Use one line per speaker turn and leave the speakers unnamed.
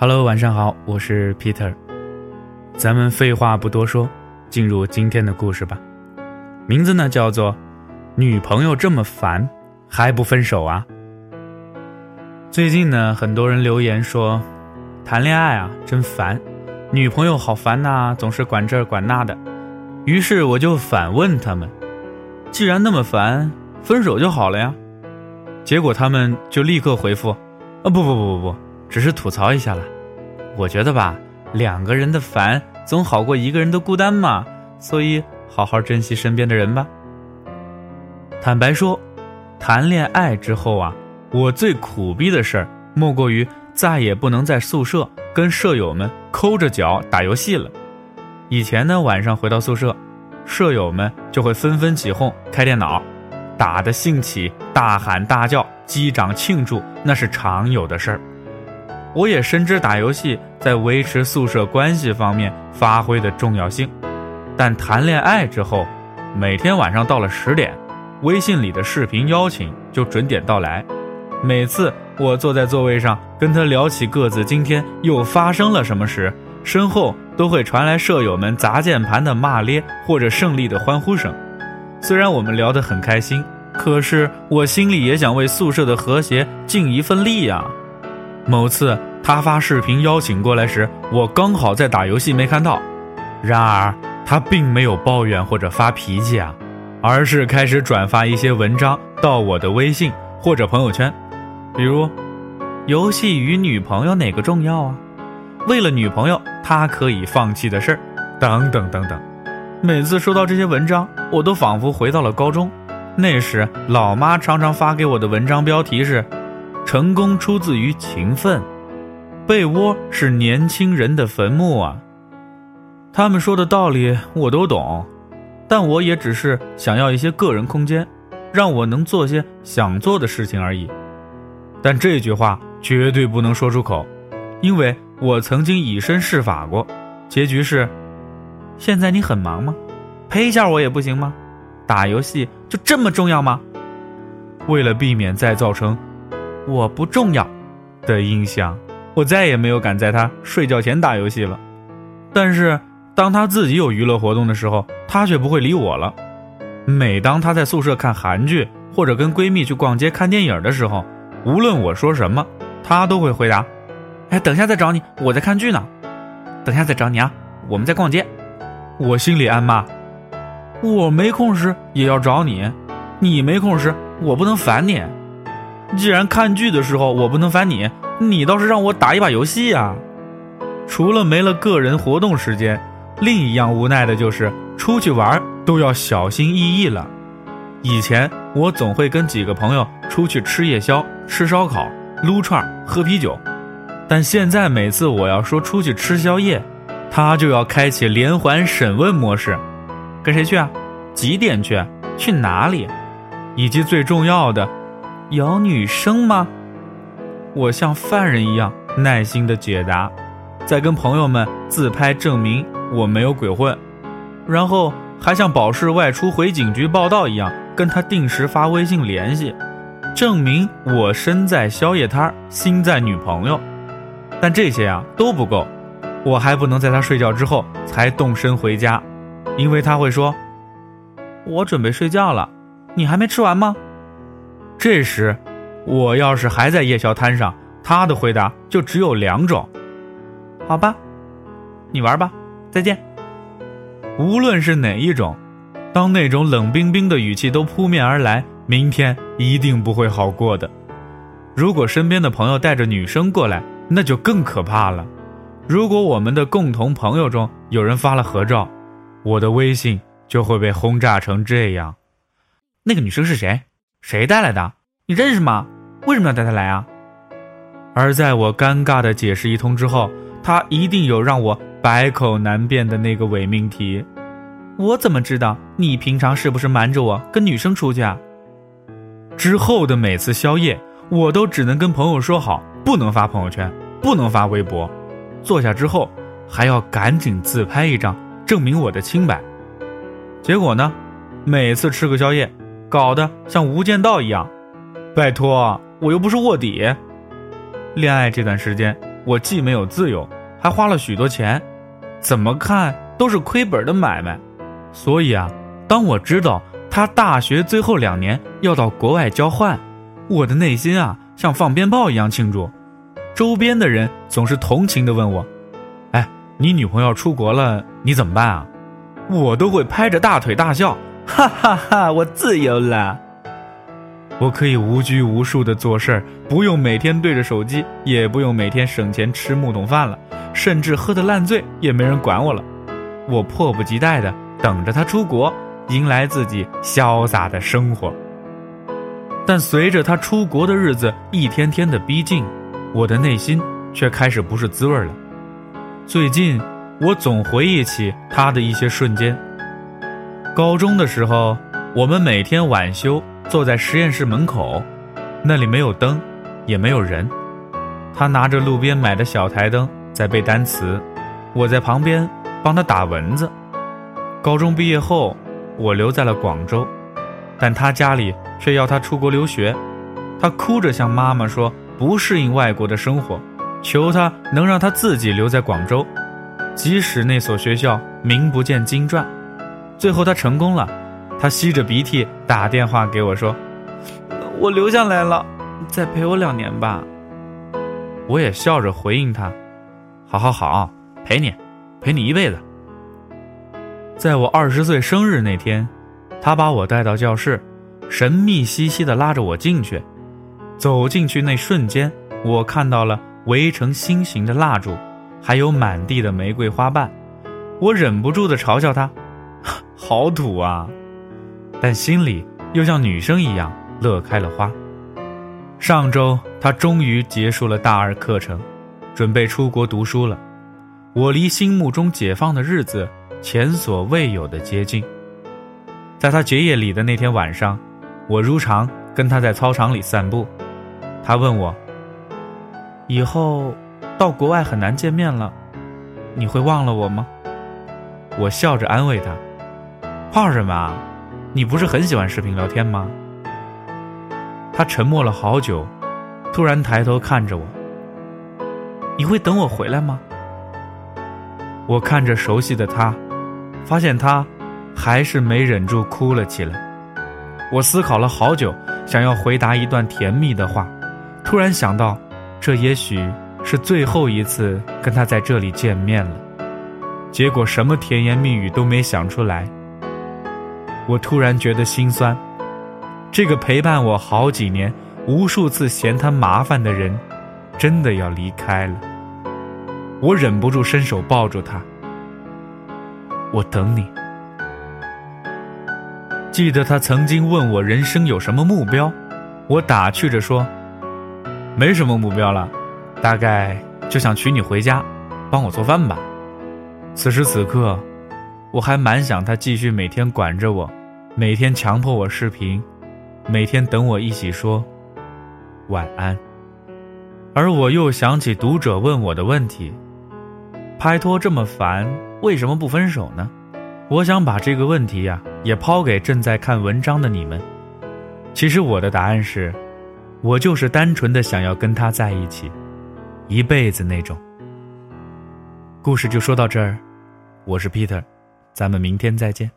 Hello，晚上好，我是 Peter。咱们废话不多说，进入今天的故事吧。名字呢叫做《女朋友这么烦还不分手啊》。最近呢，很多人留言说，谈恋爱啊真烦，女朋友好烦呐，总是管这管那的。于是我就反问他们，既然那么烦，分手就好了呀。结果他们就立刻回复，啊不不不不不。只是吐槽一下了，我觉得吧，两个人的烦总好过一个人的孤单嘛，所以好好珍惜身边的人吧。坦白说，谈恋爱之后啊，我最苦逼的事儿莫过于再也不能在宿舍跟舍友们抠着脚打游戏了。以前呢，晚上回到宿舍，舍友们就会纷纷起哄开电脑，打得兴起，大喊大叫，击掌庆祝，那是常有的事儿。我也深知打游戏在维持宿舍关系方面发挥的重要性，但谈恋爱之后，每天晚上到了十点，微信里的视频邀请就准点到来。每次我坐在座位上跟他聊起各自今天又发生了什么时，身后都会传来舍友们砸键盘的骂咧或者胜利的欢呼声。虽然我们聊得很开心，可是我心里也想为宿舍的和谐尽一份力呀。某次他发视频邀请过来时，我刚好在打游戏没看到。然而他并没有抱怨或者发脾气啊，而是开始转发一些文章到我的微信或者朋友圈，比如“游戏与女朋友哪个重要啊？为了女朋友他可以放弃的事儿”等等等等。每次收到这些文章，我都仿佛回到了高中。那时老妈常常发给我的文章标题是。成功出自于勤奋，被窝是年轻人的坟墓啊。他们说的道理我都懂，但我也只是想要一些个人空间，让我能做些想做的事情而已。但这句话绝对不能说出口，因为我曾经以身试法过，结局是：现在你很忙吗？陪一下我也不行吗？打游戏就这么重要吗？为了避免再造成。我不重要的印象，我再也没有敢在他睡觉前打游戏了。但是当他自己有娱乐活动的时候，他却不会理我了。每当他在宿舍看韩剧或者跟闺蜜去逛街看电影的时候，无论我说什么，他都会回答：“哎，等下再找你，我在看剧呢。等下再找你啊，我们在逛街。”我心里暗骂：“我没空时也要找你，你没空时我不能烦你。”既然看剧的时候我不能烦你，你倒是让我打一把游戏呀！除了没了个人活动时间，另一样无奈的就是出去玩都要小心翼翼了。以前我总会跟几个朋友出去吃夜宵、吃烧烤、撸串、喝啤酒，但现在每次我要说出去吃宵夜，他就要开启连环审问模式：跟谁去啊？几点去？去哪里？以及最重要的。有女生吗？我像犯人一样耐心的解答，再跟朋友们自拍证明我没有鬼混，然后还像保释外出回警局报道一样跟他定时发微信联系，证明我身在宵夜摊心在女朋友。但这些啊都不够，我还不能在他睡觉之后才动身回家，因为他会说：“我准备睡觉了，你还没吃完吗？”这时，我要是还在夜宵摊上，他的回答就只有两种：好吧，你玩吧，再见。无论是哪一种，当那种冷冰冰的语气都扑面而来，明天一定不会好过的。如果身边的朋友带着女生过来，那就更可怕了。如果我们的共同朋友中有人发了合照，我的微信就会被轰炸成这样。那个女生是谁？谁带来的？你认识吗？为什么要带他来啊？而在我尴尬的解释一通之后，他一定有让我百口难辩的那个伪命题。我怎么知道你平常是不是瞒着我跟女生出去啊？之后的每次宵夜，我都只能跟朋友说好，不能发朋友圈，不能发微博。坐下之后，还要赶紧自拍一张，证明我的清白。结果呢，每次吃个宵夜。搞得像无间道一样，拜托，我又不是卧底。恋爱这段时间，我既没有自由，还花了许多钱，怎么看都是亏本的买卖。所以啊，当我知道他大学最后两年要到国外交换，我的内心啊像放鞭炮一样庆祝。周边的人总是同情地问我：“哎，你女朋友出国了，你怎么办啊？”我都会拍着大腿大笑，哈哈哈！我自由了，我可以无拘无束的做事儿，不用每天对着手机，也不用每天省钱吃木桶饭了，甚至喝得烂醉也没人管我了。我迫不及待的等着他出国，迎来自己潇洒的生活。但随着他出国的日子一天天的逼近，我的内心却开始不是滋味了。最近。我总回忆起他的一些瞬间。高中的时候，我们每天晚修坐在实验室门口，那里没有灯，也没有人。他拿着路边买的小台灯在背单词，我在旁边帮他打蚊子。高中毕业后，我留在了广州，但他家里却要他出国留学。他哭着向妈妈说不适应外国的生活，求他能让他自己留在广州。即使那所学校名不见经传，最后他成功了。他吸着鼻涕打电话给我说：“我留下来了，再陪我两年吧。”我也笑着回应他：“好好好，陪你，陪你一辈子。”在我二十岁生日那天，他把我带到教室，神秘兮兮地拉着我进去。走进去那瞬间，我看到了围成心形的蜡烛。还有满地的玫瑰花瓣，我忍不住的嘲笑他，好土啊！但心里又像女生一样乐开了花。上周他终于结束了大二课程，准备出国读书了。我离心目中解放的日子前所未有的接近。在他结业礼的那天晚上，我如常跟他在操场里散步。他问我，以后。到国外很难见面了，你会忘了我吗？我笑着安慰他：“怕什么啊？你不是很喜欢视频聊天吗？”他沉默了好久，突然抬头看着我：“你会等我回来吗？”我看着熟悉的他，发现他还是没忍住哭了起来。我思考了好久，想要回答一段甜蜜的话，突然想到，这也许……是最后一次跟他在这里见面了，结果什么甜言蜜语都没想出来。我突然觉得心酸，这个陪伴我好几年、无数次嫌他麻烦的人，真的要离开了。我忍不住伸手抱住他，我等你。记得他曾经问我人生有什么目标，我打趣着说，没什么目标了。大概就想娶你回家，帮我做饭吧。此时此刻，我还蛮想他继续每天管着我，每天强迫我视频，每天等我一起说晚安。而我又想起读者问我的问题：拍拖这么烦，为什么不分手呢？我想把这个问题呀，也抛给正在看文章的你们。其实我的答案是，我就是单纯的想要跟他在一起。一辈子那种。故事就说到这儿，我是 Peter，咱们明天再见。